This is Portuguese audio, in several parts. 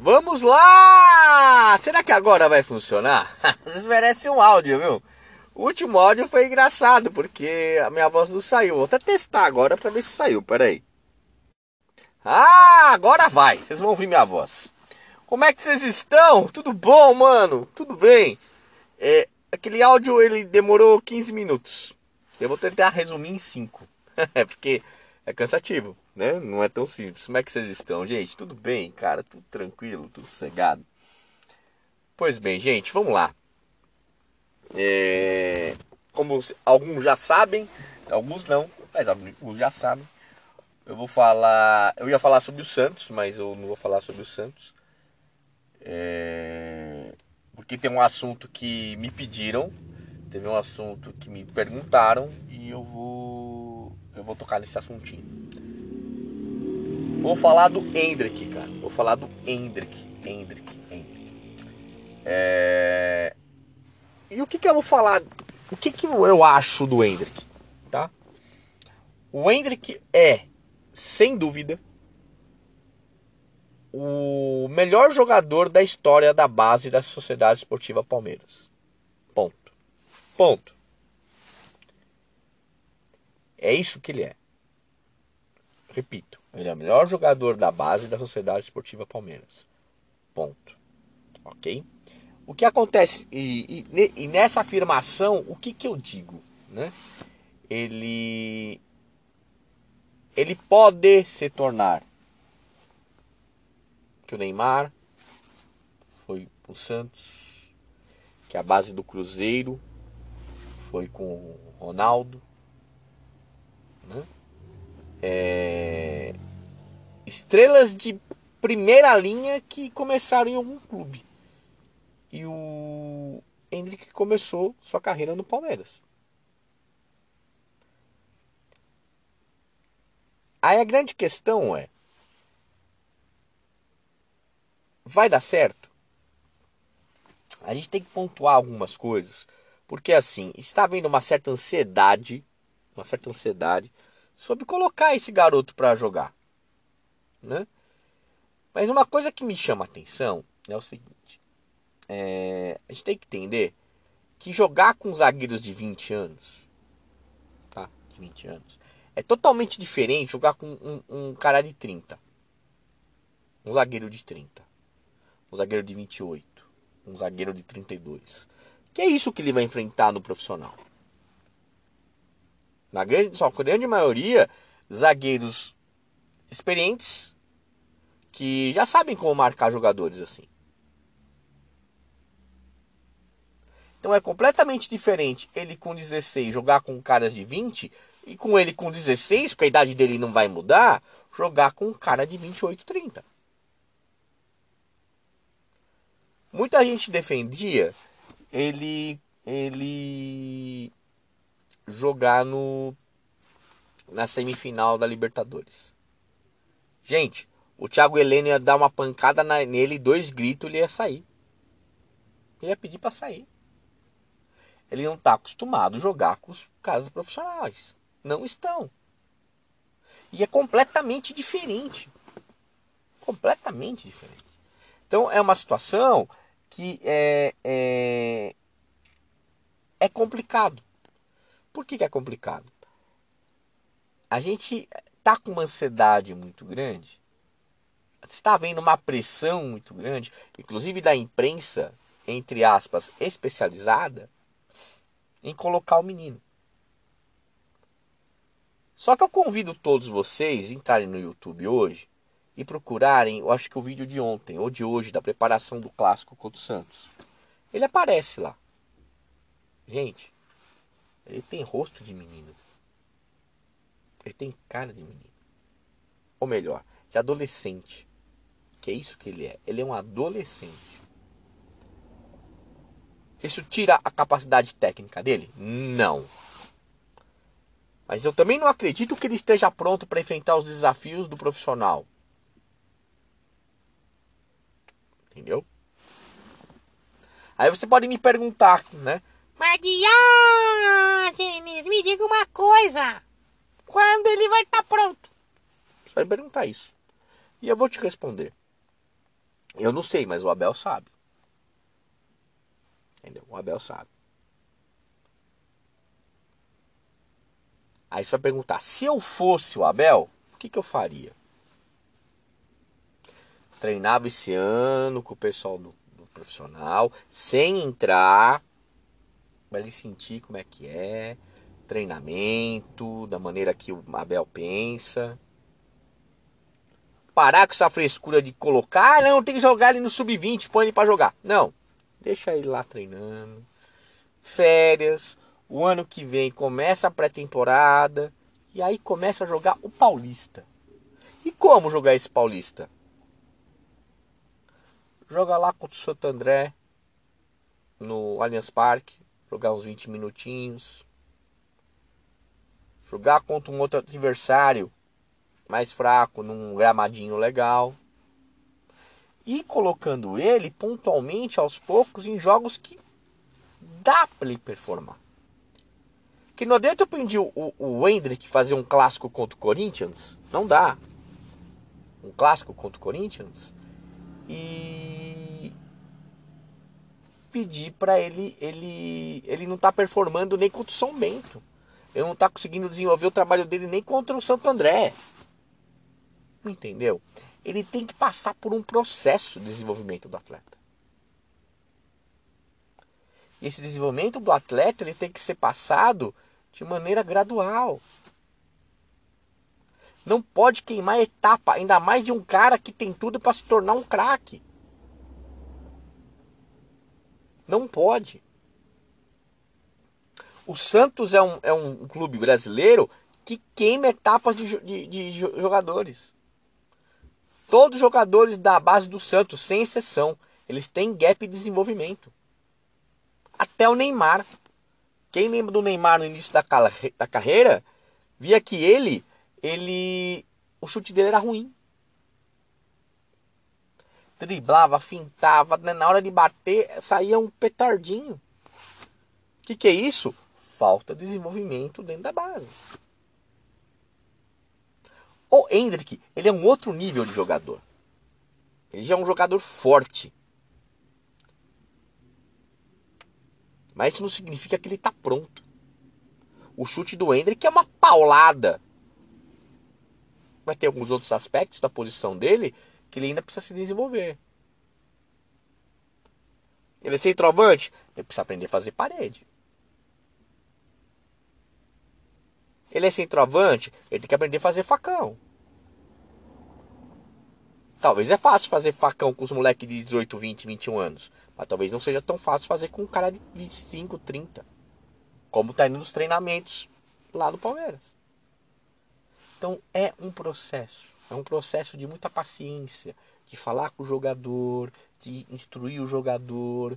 Vamos lá! Será que agora vai funcionar? Vocês merecem um áudio, viu? O último áudio foi engraçado, porque a minha voz não saiu. Vou até testar agora para ver se saiu, peraí. Ah, agora vai! Vocês vão ouvir minha voz. Como é que vocês estão? Tudo bom, mano? Tudo bem? É, aquele áudio ele demorou 15 minutos. Eu vou tentar resumir em 5. É porque é cansativo, né? Não é tão simples. Como é que vocês estão, gente? Tudo bem, cara? Tudo tranquilo, tudo sossegado. Pois bem, gente, vamos lá. É... Como alguns já sabem, alguns não, mas alguns já sabem. Eu vou falar. Eu ia falar sobre o Santos, mas eu não vou falar sobre o Santos. É... Porque tem um assunto que me pediram, teve um assunto que me perguntaram e eu vou. Eu vou tocar nesse assuntinho. Vou falar do Hendrick, cara. Vou falar do Hendrick. Hendrick, Hendrick. É... E o que, que eu vou falar? O que, que eu acho do Hendrick? Tá? O Hendrick é, sem dúvida, o melhor jogador da história da base da Sociedade Esportiva Palmeiras. Ponto. Ponto. É isso que ele é. Repito, ele é o melhor jogador da base da Sociedade Esportiva Palmeiras. Ponto. Ok? O que acontece, e, e, e nessa afirmação, o que, que eu digo? Né? Ele, ele pode se tornar que o Neymar foi o Santos, que a base do Cruzeiro foi com o Ronaldo, né? é, estrelas de primeira linha que começaram em algum clube. E o Hendrick começou sua carreira no Palmeiras. Aí a grande questão é: vai dar certo? A gente tem que pontuar algumas coisas, porque assim, está havendo uma certa ansiedade, uma certa ansiedade sobre colocar esse garoto para jogar, né? Mas uma coisa que me chama a atenção é o seguinte: é, a gente tem que entender que jogar com zagueiros de 20 anos, tá? De 20 anos, é totalmente diferente jogar com um, um cara de 30, um zagueiro de 30, um zagueiro de 28, um zagueiro de 32. Que é isso que ele vai enfrentar no profissional. Na grande, só grande maioria, zagueiros experientes que já sabem como marcar jogadores assim. Então é completamente diferente ele com 16 jogar com caras de 20 e com ele com 16, porque a idade dele não vai mudar, jogar com um cara de 28, 30. Muita gente defendia ele ele jogar no na semifinal da Libertadores. Gente, o Thiago Heleno ia dar uma pancada nele, dois gritos, ele ia sair. Ele ia pedir para sair. Ele não está acostumado a jogar com os caras profissionais. Não estão. E é completamente diferente. Completamente diferente. Então é uma situação que é, é, é complicado. Por que, que é complicado? A gente está com uma ansiedade muito grande, está havendo uma pressão muito grande, inclusive da imprensa, entre aspas, especializada, em colocar o menino. Só que eu convido todos vocês a entrarem no YouTube hoje e procurarem, eu acho que o vídeo de ontem ou de hoje da preparação do clássico contra o Santos. Ele aparece lá. Gente, ele tem rosto de menino. Ele tem cara de menino. Ou melhor, de adolescente. Que é isso que ele é. Ele é um adolescente. Isso tira a capacidade técnica dele? Não. Mas eu também não acredito que ele esteja pronto para enfrentar os desafios do profissional. Entendeu? Aí você pode me perguntar, né? Mas Diógenes, me diga uma coisa. Quando ele vai estar tá pronto? Você vai perguntar isso. E eu vou te responder. Eu não sei, mas o Abel sabe. Entendeu? O Abel sabe. Aí você vai perguntar: se eu fosse o Abel, o que, que eu faria? Treinava esse ano com o pessoal do, do profissional, sem entrar, para ele sentir como é que é, treinamento, da maneira que o Abel pensa. Parar com essa frescura de colocar, ah, não, tem que jogar ele no sub-20, põe ele para jogar. Não, deixa ele lá treinando. Férias, o ano que vem começa a pré-temporada e aí começa a jogar o Paulista. E como jogar esse Paulista? Joga lá contra o Santo André no Allianz Parque, jogar uns 20 minutinhos. Jogar contra um outro adversário mais fraco num gramadinho legal. E colocando ele pontualmente aos poucos em jogos que dá para ele performar. Que não adianta eu pedir o, o, o Hendrick fazer um clássico contra o Corinthians. Não dá. Um clássico contra o Corinthians. E pedir para ele, ele, ele não tá performando nem contra o São Bento. Ele não tá conseguindo desenvolver o trabalho dele nem contra o Santo André. Entendeu? Ele tem que passar por um processo de desenvolvimento do atleta. E esse desenvolvimento do atleta ele tem que ser passado de maneira gradual. Não pode queimar etapa, ainda mais de um cara que tem tudo para se tornar um craque. Não pode. O Santos é um, é um clube brasileiro que queima etapas de, de, de jogadores. Todos os jogadores da base do Santos, sem exceção, eles têm gap de desenvolvimento. Até o Neymar. Quem lembra do Neymar no início da, da carreira, via que ele, ele, o chute dele era ruim. Driblava, fintava, na hora de bater saía um petardinho. O que, que é isso? Falta de desenvolvimento dentro da base. O Hendrick, ele é um outro nível de jogador. Ele já é um jogador forte. Mas isso não significa que ele está pronto. O chute do Hendrick é uma paulada. Vai ter alguns outros aspectos da posição dele que ele ainda precisa se desenvolver. Ele é centroavante, ele precisa aprender a fazer parede. Ele é centroavante, ele tem que aprender a fazer facão. Talvez é fácil fazer facão com os moleques de 18, 20, 21 anos. Mas talvez não seja tão fácil fazer com um cara de 25, 30. Como está indo nos treinamentos lá do Palmeiras. Então é um processo. É um processo de muita paciência. De falar com o jogador, de instruir o jogador,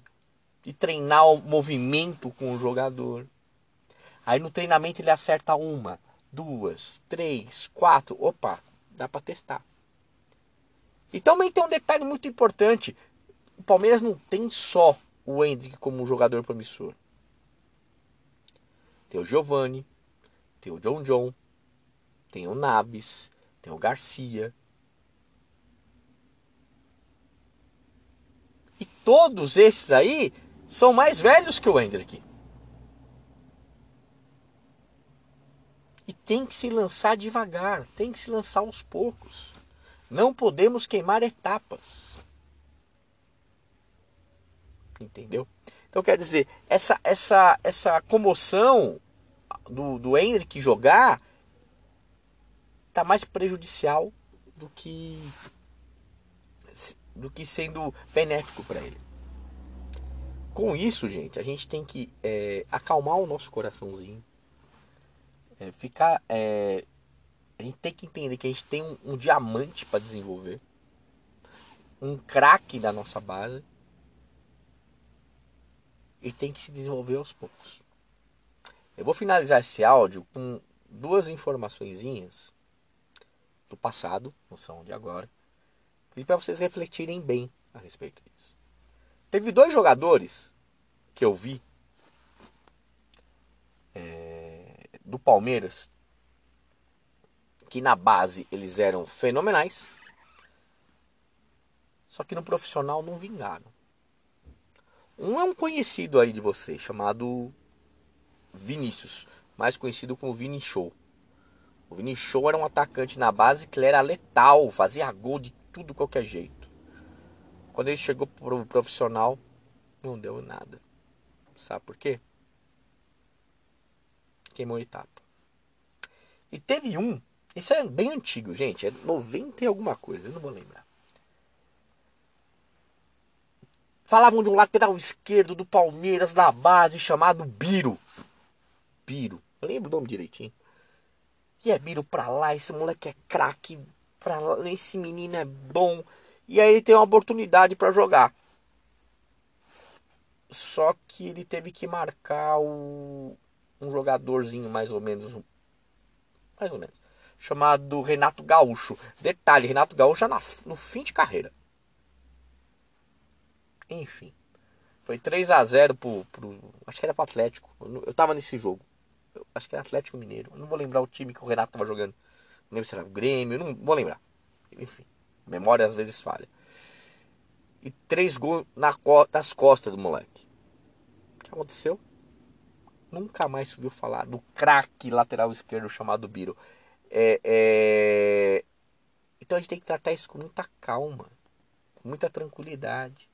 de treinar o movimento com o jogador. Aí no treinamento ele acerta uma, duas, três, quatro. Opa, dá para testar. E também tem um detalhe muito importante o Palmeiras não tem só o Hendrick como um jogador promissor. Tem o Giovani, tem o John John, tem o Nabis, tem o Garcia. E todos esses aí são mais velhos que o Hendrick. Tem que se lançar devagar, tem que se lançar aos poucos. Não podemos queimar etapas. Entendeu? Então quer dizer, essa essa essa comoção do, do Hendrick jogar tá mais prejudicial do que do que sendo benéfico para ele. Com isso, gente, a gente tem que é, acalmar o nosso coraçãozinho, é, ficar, é, a gente tem que entender que a gente tem um, um diamante para desenvolver, um craque da nossa base e tem que se desenvolver aos poucos. Eu vou finalizar esse áudio com duas informações do passado, não são de agora, e para vocês refletirem bem a respeito disso. Teve dois jogadores que eu vi é, do Palmeiras que na base eles eram fenomenais, Só que no profissional não vingaram. Um é um conhecido aí de você, chamado Vinícius, mais conhecido como Vini Show. O Vini Show era um atacante na base que era letal, fazia gol de tudo qualquer jeito. Quando ele chegou pro profissional, não deu nada. Sabe por quê? Queimou etapa. E teve um, isso é bem antigo, gente, é 90 e alguma coisa, eu não vou lembrar. Falavam de um lateral esquerdo do Palmeiras da base chamado Biro. Biro. Eu lembro o nome direitinho. E é Biro pra lá, esse moleque é craque, pra lá, esse menino é bom. E aí ele tem uma oportunidade para jogar. Só que ele teve que marcar o, um jogadorzinho mais ou menos. Mais ou menos. Chamado Renato Gaúcho. Detalhe, Renato Gaúcho já na, no fim de carreira. Enfim. Foi 3 a 0 pro, pro. Acho que era pro Atlético. Eu, eu tava nesse jogo. Eu, acho que era Atlético Mineiro. Eu não vou lembrar o time que o Renato tava jogando. Não lembro se era o Grêmio. Não vou lembrar. Enfim. Memória às vezes falha. E três gols na, nas costas do moleque. O que aconteceu? Nunca mais se ouviu falar do craque lateral esquerdo chamado Biro. É, é... Então a gente tem que tratar isso com muita calma, com muita tranquilidade.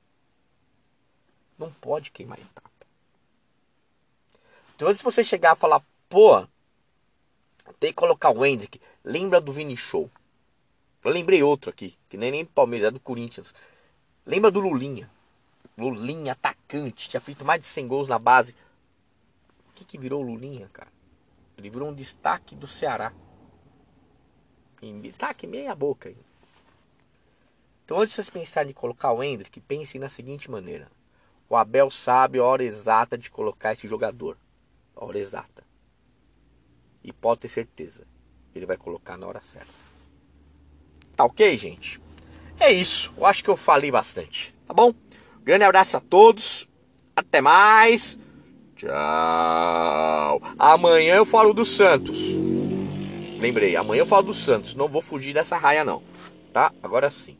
Não pode queimar etapa. Então, antes de você chegar a falar, pô, tem que colocar o Hendrick, lembra do Vini Show. Eu lembrei outro aqui, que nem nem do Palmeiras, é do Corinthians. Lembra do Lulinha? Lulinha, atacante, tinha feito mais de 100 gols na base. Que, que virou o Lulinha, cara? Ele virou um destaque do Ceará. Em destaque meia boca. Então, antes de vocês pensarem em colocar o Hendrick, pensem na seguinte maneira: o Abel sabe a hora exata de colocar esse jogador. A hora exata. E pode ter certeza, ele vai colocar na hora certa. Tá ok, gente? É isso. Eu acho que eu falei bastante. Tá bom? Grande abraço a todos. Até mais. Tchau. Amanhã eu falo do Santos. Lembrei, amanhã eu falo do Santos. Não vou fugir dessa raia, não. Tá? Agora sim.